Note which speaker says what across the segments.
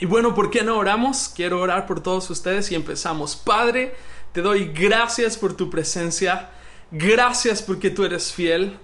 Speaker 1: Y bueno, ¿por qué no oramos? Quiero orar por todos ustedes y empezamos. Padre, te doy gracias por tu presencia. Gracias porque tú eres fiel.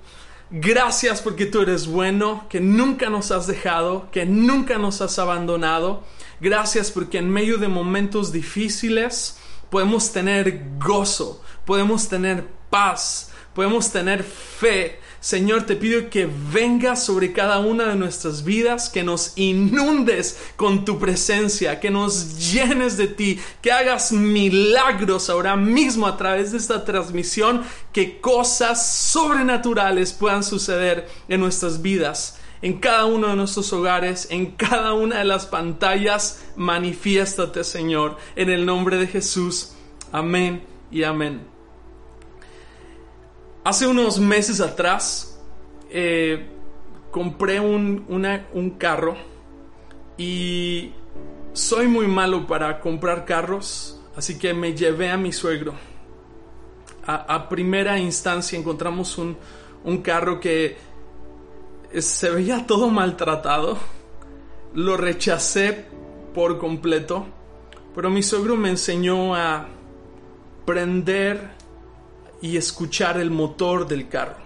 Speaker 1: Gracias porque tú eres bueno, que nunca nos has dejado, que nunca nos has abandonado. Gracias porque en medio de momentos difíciles podemos tener gozo, podemos tener paz, podemos tener fe. Señor, te pido que vengas sobre cada una de nuestras vidas, que nos inundes con tu presencia, que nos llenes de ti, que hagas milagros ahora mismo a través de esta transmisión, que cosas sobrenaturales puedan suceder en nuestras vidas. En cada uno de nuestros hogares, en cada una de las pantallas, manifiéstate, Señor, en el nombre de Jesús. Amén y amén. Hace unos meses atrás eh, compré un, un, carro y soy muy malo para comprar carros, así que me llevé a mi suegro. A, primera instancia encontramos un, un carro que se veía todo maltratado. Lo rechacé por completo, pero mi suegro me enseñó a prender y escuchar el motor del carro.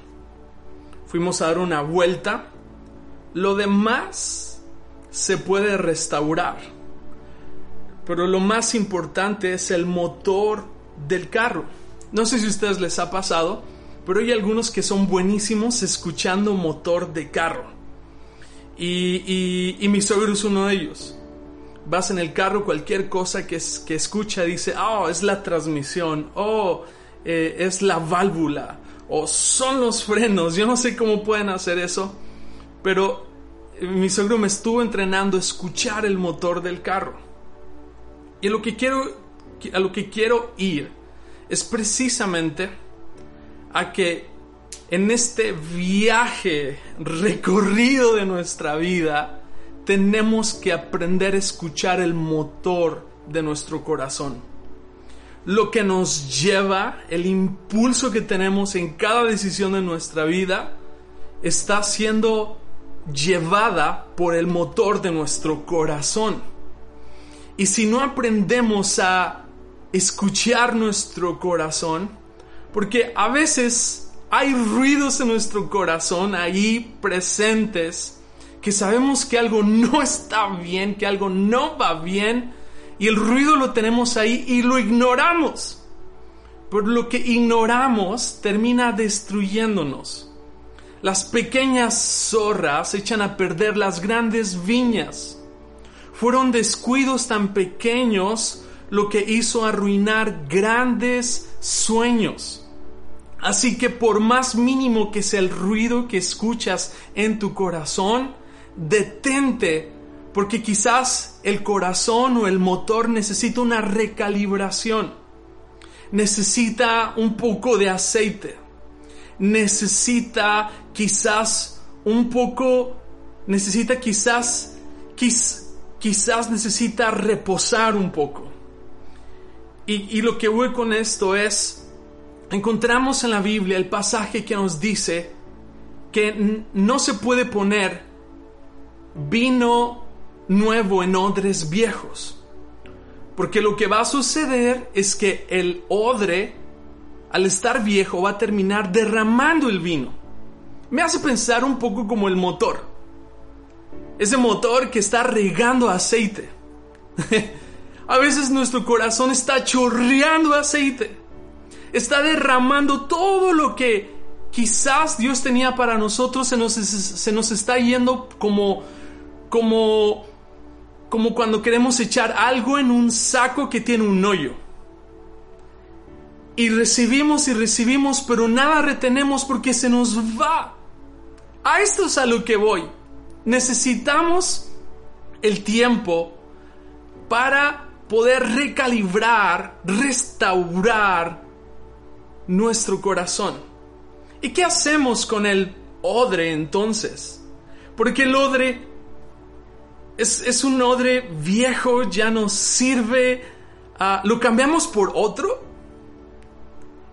Speaker 1: Fuimos a dar una vuelta. Lo demás se puede restaurar. Pero lo más importante es el motor del carro. No sé si a ustedes les ha pasado, pero hay algunos que son buenísimos escuchando motor de carro. Y, mi suegro es uno de ellos. Vas en el carro, cualquier cosa que, que escucha dice, oh, es la transmisión, oh, eh, es la válvula o son los frenos. Yo no sé cómo pueden hacer eso, pero mi suegro me estuvo entrenando a escuchar el motor del carro. Y lo que quiero, a lo que quiero ir es precisamente a que en este viaje recorrido de nuestra vida tenemos que aprender a escuchar el motor de nuestro corazón lo que nos lleva, el impulso que tenemos en cada decisión de nuestra vida, está siendo llevada por el motor de nuestro corazón. Y si no aprendemos a escuchar nuestro corazón, porque a veces hay ruidos en nuestro corazón ahí presentes, que sabemos que algo no está bien, que algo no va bien, y el ruido lo tenemos ahí y lo ignoramos. Por lo que ignoramos termina destruyéndonos. Las pequeñas zorras echan a perder las grandes viñas. Fueron descuidos tan pequeños lo que hizo arruinar grandes sueños. Así que por más mínimo que sea el ruido que escuchas en tu corazón, detente porque quizás el corazón o el motor necesita una recalibración, necesita un poco de aceite, necesita quizás un poco, necesita quizás, quizás necesita reposar un poco. Y, y lo que voy con esto es, encontramos en la Biblia el pasaje que nos dice que no se puede poner vino nuevo en odres viejos. Porque lo que va a suceder es que el odre, al estar viejo, va a terminar derramando el vino. Me hace pensar un poco como el motor. Ese motor que está regando aceite. a veces nuestro corazón está chorreando aceite. Está derramando todo lo que quizás Dios tenía para nosotros. Se nos, se nos está yendo como, como como cuando queremos echar algo en un saco que tiene un hoyo. Y recibimos y recibimos, pero nada retenemos porque se nos va. A esto es a lo que voy. Necesitamos el tiempo para poder recalibrar, restaurar nuestro corazón. ¿Y qué hacemos con el odre entonces? Porque el odre es, un odre viejo, ya no sirve. Ah, ¿Lo cambiamos por otro?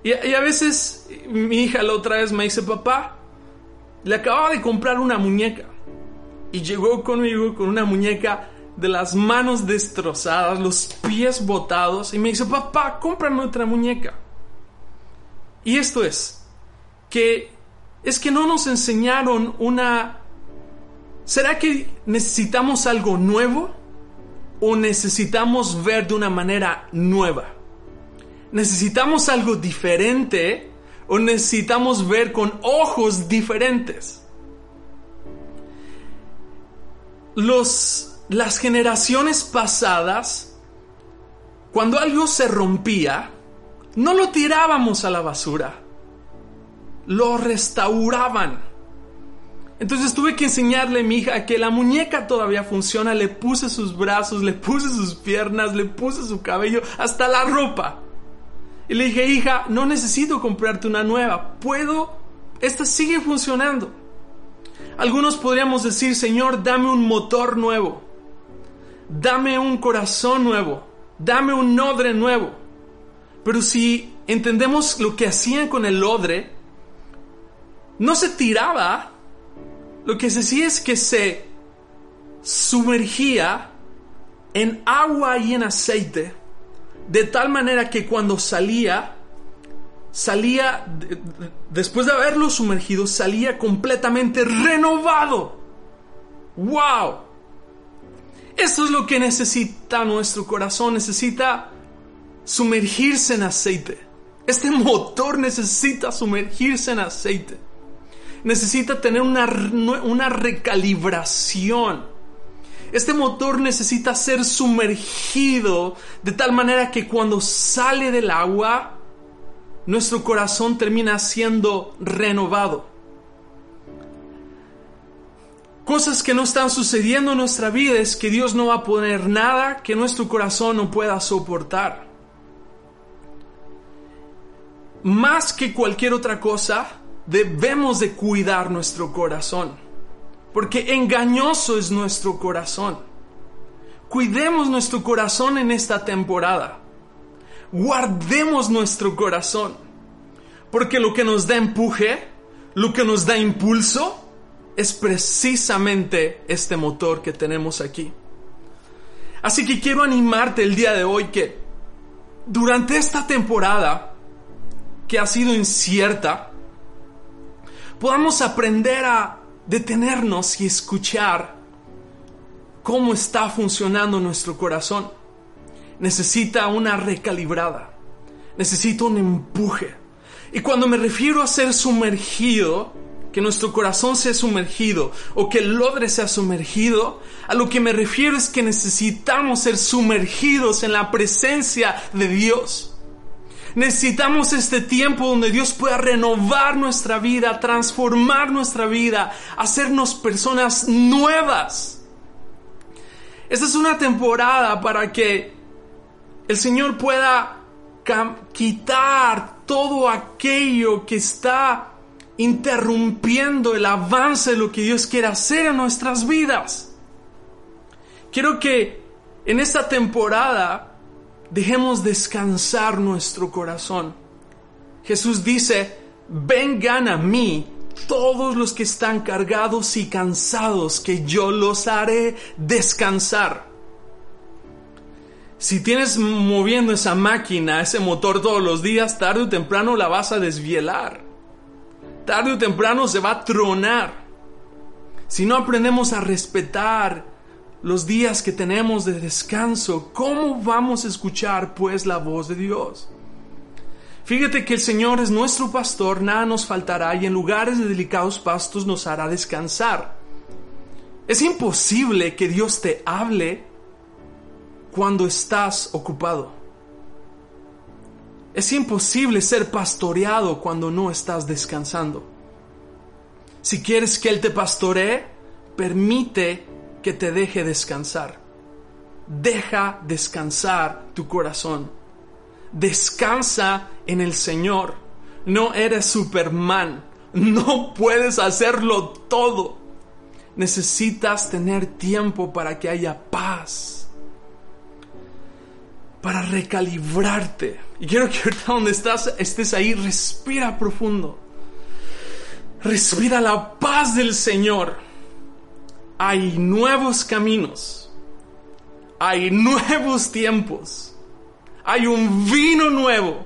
Speaker 1: Y, a veces mi hija la otra vez me dice, papá, le acababa de comprar una muñeca. Y llegó conmigo con una muñeca de las manos destrozadas, los pies botados, y me dice, papá, cómprame otra muñeca. Y esto es, que es que no nos enseñaron una... ¿Será que necesitamos algo nuevo? ¿O necesitamos ver de una manera nueva? ¿Necesitamos algo diferente? ¿O necesitamos ver con ojos diferentes? Los, las generaciones pasadas, cuando algo se rompía, no lo tirábamos a la basura, lo restauraban. Entonces tuve que enseñarle a mi hija que la muñeca todavía funciona, le puse sus brazos, le puse sus piernas, le puse su cabello, hasta la ropa. Y le dije, hija, no necesito comprarte una nueva, puedo, esta sigue funcionando. Algunos podríamos decir, Señor, dame un motor nuevo, dame un corazón nuevo, dame un odre nuevo. Pero si entendemos lo que hacían con el odre, no se tiraba, lo que se hacía es que se sumergía en agua y en aceite, de tal manera que cuando salía, salía, después de haberlo sumergido, salía completamente renovado. ¡Wow! Eso es lo que necesita nuestro corazón, necesita sumergirse en aceite. Este motor necesita sumergirse en aceite. Necesita tener una, una recalibración. Este motor necesita ser sumergido de tal manera que cuando sale del agua, nuestro corazón termina siendo renovado. Cosas que no están sucediendo en nuestra vida es que Dios no va a poner nada que nuestro corazón no pueda soportar. Más que cualquier otra cosa, debemos de cuidar nuestro corazón, porque engañoso es nuestro corazón. Cuidemos nuestro corazón en esta temporada guardemos nuestro corazón. Porque lo que nos da empuje, lo que nos da impulso, es precisamente este motor que tenemos aquí. Así que quiero animarte el día de hoy que durante esta temporada, que ha sido incierta, podamos aprender a detenernos y escuchar cómo está funcionando nuestro corazón necesita una recalibrada, necesita un empuje. Y cuando me refiero a ser sumergido, que nuestro corazón sea sumergido o que el odre sea sumergido, a lo que me refiero es que necesitamos ser sumergidos en la presencia de Dios. Necesitamos este tiempo donde Dios pueda renovar nuestra vida, transformar nuestra vida, hacernos personas nuevas. Esta es una temporada para que el Señor pueda quitar todo aquello que está interrumpiendo el avance de lo que Dios quiere hacer en nuestras vidas. Quiero que en esta temporada dejemos descansar nuestro corazón. Jesús dice, vengan a mí todos los que están cargados y cansados, que yo los haré descansar. Si tienes moviendo esa máquina, ese motor todos los días, tarde o temprano la vas a desvielar. Tarde o temprano se va a tronar. Si no aprendemos a respetar los días que tenemos de descanso, ¿cómo vamos a escuchar pues la voz de Dios? Fíjate que el Señor es nuestro pastor, nada nos faltará y en lugares de delicados pastos nos hará descansar. Es imposible que Dios te hable cuando estás ocupado. Es imposible ser pastoreado cuando no estás descansando. Si quieres que Él te pastoree, permite que te deje descansar. Deja descansar tu corazón. Descansa en el Señor. No eres Superman. No puedes hacerlo todo. Necesitas tener tiempo para que haya paz para recalibrarte. Y quiero que ahorita donde estás, estés ahí, respira profundo. Respira la paz del Señor. Hay nuevos caminos. hay nuevos tiempos. Hay un vino nuevo.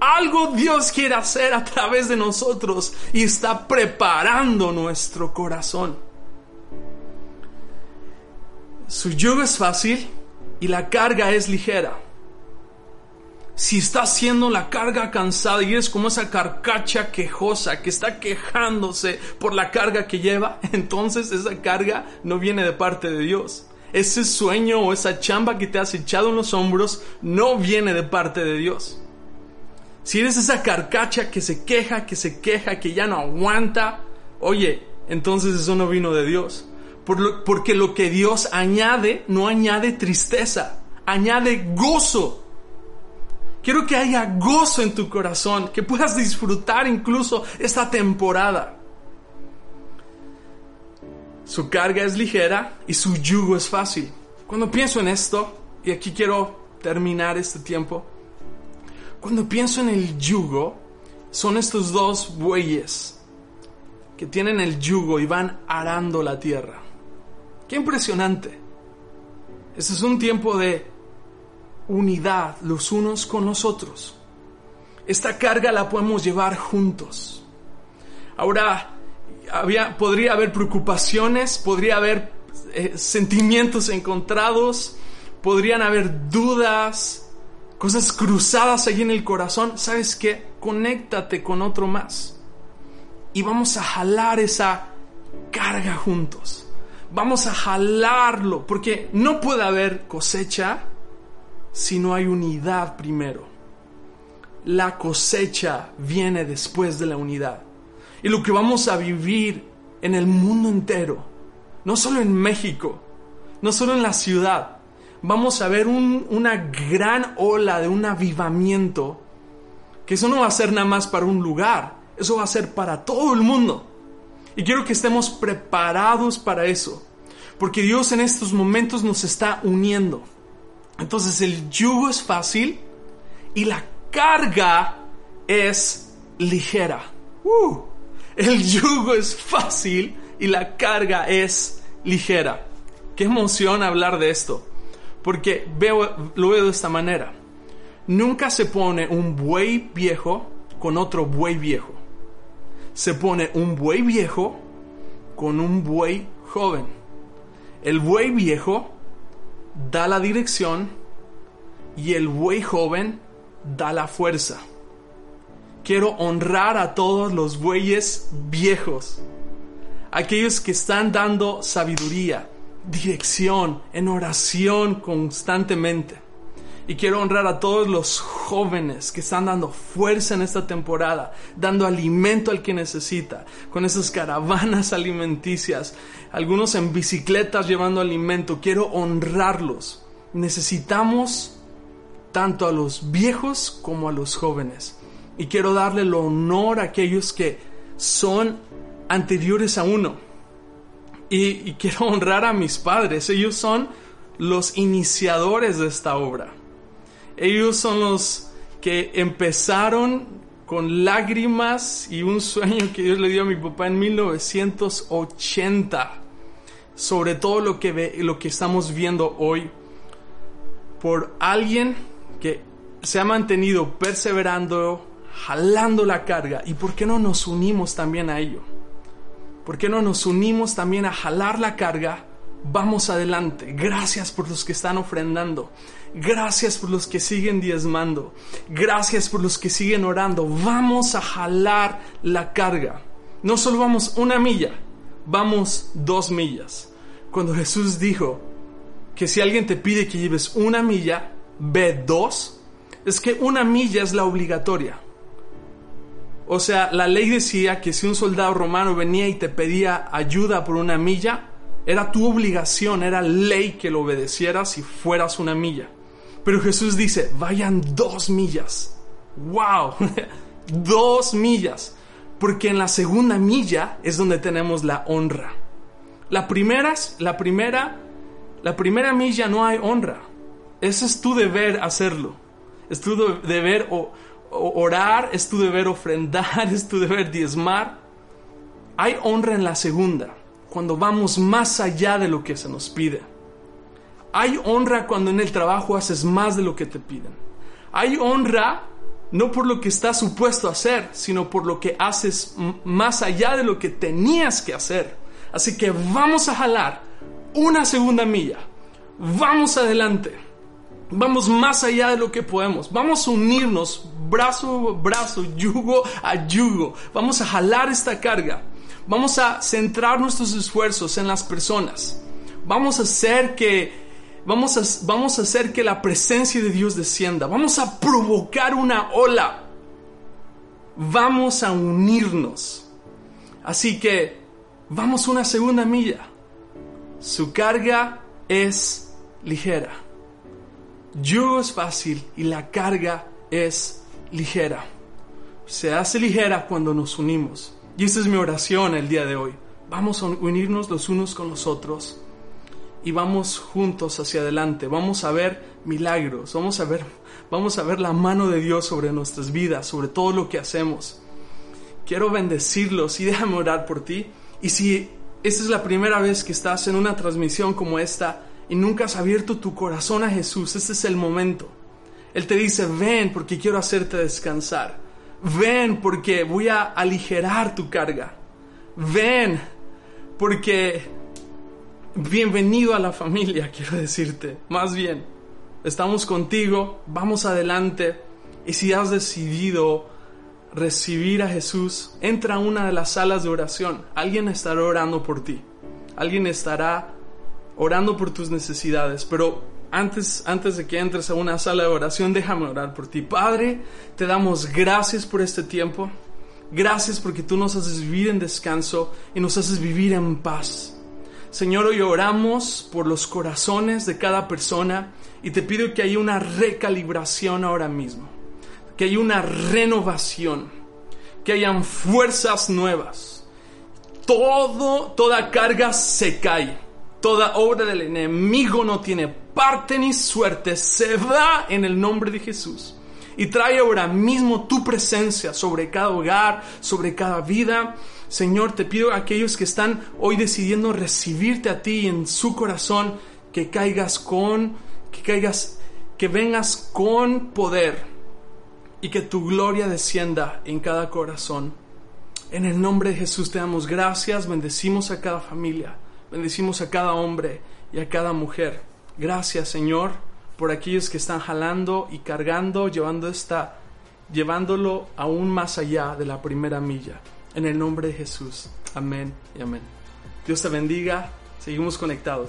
Speaker 1: Algo Dios quiere hacer a través de nosotros y está preparando nuestro corazón. Su yugo es fácil y la carga es ligera. Si está haciendo la carga cansada y eres como esa carcacha quejosa que está quejándose por la carga que lleva, entonces esa carga no viene de parte de Dios. Ese sueño o esa chamba que te has echado en los hombros no viene de parte de Dios. Si eres esa carcacha que se queja, que se queja, que ya no aguanta, oye, entonces eso no vino de Dios. porque lo que Dios añade no añade tristeza, añade gozo. Quiero que haya gozo en tu corazón, que puedas disfrutar incluso esta temporada. Su carga es ligera y su yugo es fácil. Cuando pienso en esto, y aquí quiero terminar este tiempo, cuando pienso en el yugo, son estos dos bueyes que tienen el yugo y van arando la tierra. Qué impresionante. Este es un tiempo de unidad los unos con los otros. Esta carga la podemos llevar juntos. Ahora, había, podría haber preocupaciones, podría haber eh, sentimientos encontrados, podrían haber dudas, cosas cruzadas allí en el corazón, ¿sabes qué? Conéctate con otro más. Y vamos a jalar esa carga juntos. Vamos a jalarlo, porque no puede haber cosecha si no hay unidad primero. La cosecha viene después de la unidad. Y lo que vamos a vivir en el mundo entero, no solo en México, no solo en la ciudad, vamos a ver una gran ola de un avivamiento, que eso no va a ser nada más para un lugar, eso va a ser para todo el mundo. Y quiero que estemos preparados para eso, porque Dios en estos momentos nos está uniendo. Entonces el yugo es fácil y la carga es ligera. Uh, el yugo es fácil y la carga es ligera. Qué emoción hablar de esto. Porque veo, lo veo de esta manera. Nunca se pone un buey viejo con otro buey viejo. Se pone un buey viejo con un buey joven. El buey viejo da la dirección y el buey joven da la fuerza. Quiero honrar a todos los bueyes viejos, aquellos que están dando sabiduría, dirección, en oración constantemente. Y quiero honrar a todos los jóvenes que están dando fuerza en esta temporada, dando alimento al que necesita, con esas caravanas alimenticias, algunos en bicicletas llevando alimento. Quiero honrarlos. Necesitamos tanto a los viejos como a los jóvenes. Y quiero darle el honor a aquellos que son anteriores a uno y, quiero honrar a mis padres. Ellos son los iniciadores de esta obra. Ellos son los que empezaron con lágrimas y un sueño que Dios le dio a mi papá en 1980 sobre todo lo que, ve, lo que estamos viendo hoy por alguien que se ha mantenido perseverando, jalando la carga. ¿Y por qué no nos unimos también a ello? ¿Por qué no nos unimos también a jalar la carga? Vamos adelante. Gracias por los que están ofrendando. Gracias por los que siguen diezmando. Gracias por los que siguen orando. Vamos a jalar la carga. No solo vamos una milla, vamos dos millas. Cuando Jesús dijo que si alguien te pide que lleves una milla, ve dos, es que una milla es la obligatoria. O sea, la ley decía que si un soldado romano venía y te pedía ayuda por una milla, era tu obligación, era ley que lo obedecieras y fueras una milla. Pero Jesús dice, vayan dos millas. ¡Wow! dos millas. Porque en la segunda milla es donde tenemos la honra. La primera, la primera, la primera milla no hay honra. Ese es tu deber hacerlo. Es tu deber o orar, es tu deber ofrendar, es tu deber diezmar. Hay honra en la segunda, cuando vamos más allá de lo que se nos pide. Hay honra cuando en el trabajo haces más de lo que te piden. Hay honra no por lo que estás supuesto a hacer, sino por lo que haces más allá de lo que tenías que hacer. Así que vamos a jalar una segunda milla. Vamos adelante. Vamos más allá de lo que podemos. Vamos a unirnos brazo a brazo, yugo a yugo. Vamos a jalar esta carga. Vamos a centrar nuestros esfuerzos en las personas. Vamos a hacer que vamos a, vamos a hacer que la presencia de Dios descienda. Vamos a provocar una ola. Vamos a unirnos. Así que vamos una segunda milla. Su carga es ligera. Yugo es fácil y la carga es ligera. Se hace ligera cuando nos unimos. Y esa es mi oración el día de hoy. Vamos a unirnos los unos con los otros y vamos juntos hacia adelante. Vamos a ver milagros, vamos a ver, vamos a ver la mano de Dios sobre nuestras vidas, sobre todo lo que hacemos. Quiero bendecirlos y déjame orar por ti. Y si esta es la primera vez que estás en una transmisión como esta y nunca has abierto tu corazón a Jesús, este es el momento. Él te dice, ven porque quiero hacerte descansar. Ven porque voy a aligerar tu carga. Ven porque bienvenido a la familia, quiero decirte. Más bien, estamos contigo, vamos adelante. Y si has decidido recibir a Jesús, entra a una de las salas de oración. Alguien estará orando por ti. Alguien estará orando por tus necesidades. Pero antes, antes de que entres a una sala de oración, déjame orar por ti. Padre, te damos gracias por este tiempo. Gracias porque tú nos haces vivir en descanso y nos haces vivir en paz. Señor, hoy oramos por los corazones de cada persona y te pido que haya una recalibración ahora mismo, que haya una renovación, que hayan fuerzas nuevas. Todo, toda carga se cae Toda obra del enemigo no tiene parte ni suerte, se va en el nombre de Jesús. Y trae ahora mismo tu presencia sobre cada hogar, sobre cada vida. Señor, te pido a aquellos que están hoy decidiendo recibirte a ti en su corazón, que caigas con, que caigas, que vengas con poder y que tu gloria descienda en cada corazón. En el nombre de Jesús te damos gracias, bendecimos a cada familia. Bendecimos a cada hombre y a cada mujer. Gracias, Señor, por aquellos que están jalando y cargando, llevando esta, llevándolo aún más allá de la primera milla. En el nombre de Jesús. Amén y amén. Dios te bendiga. Seguimos conectados.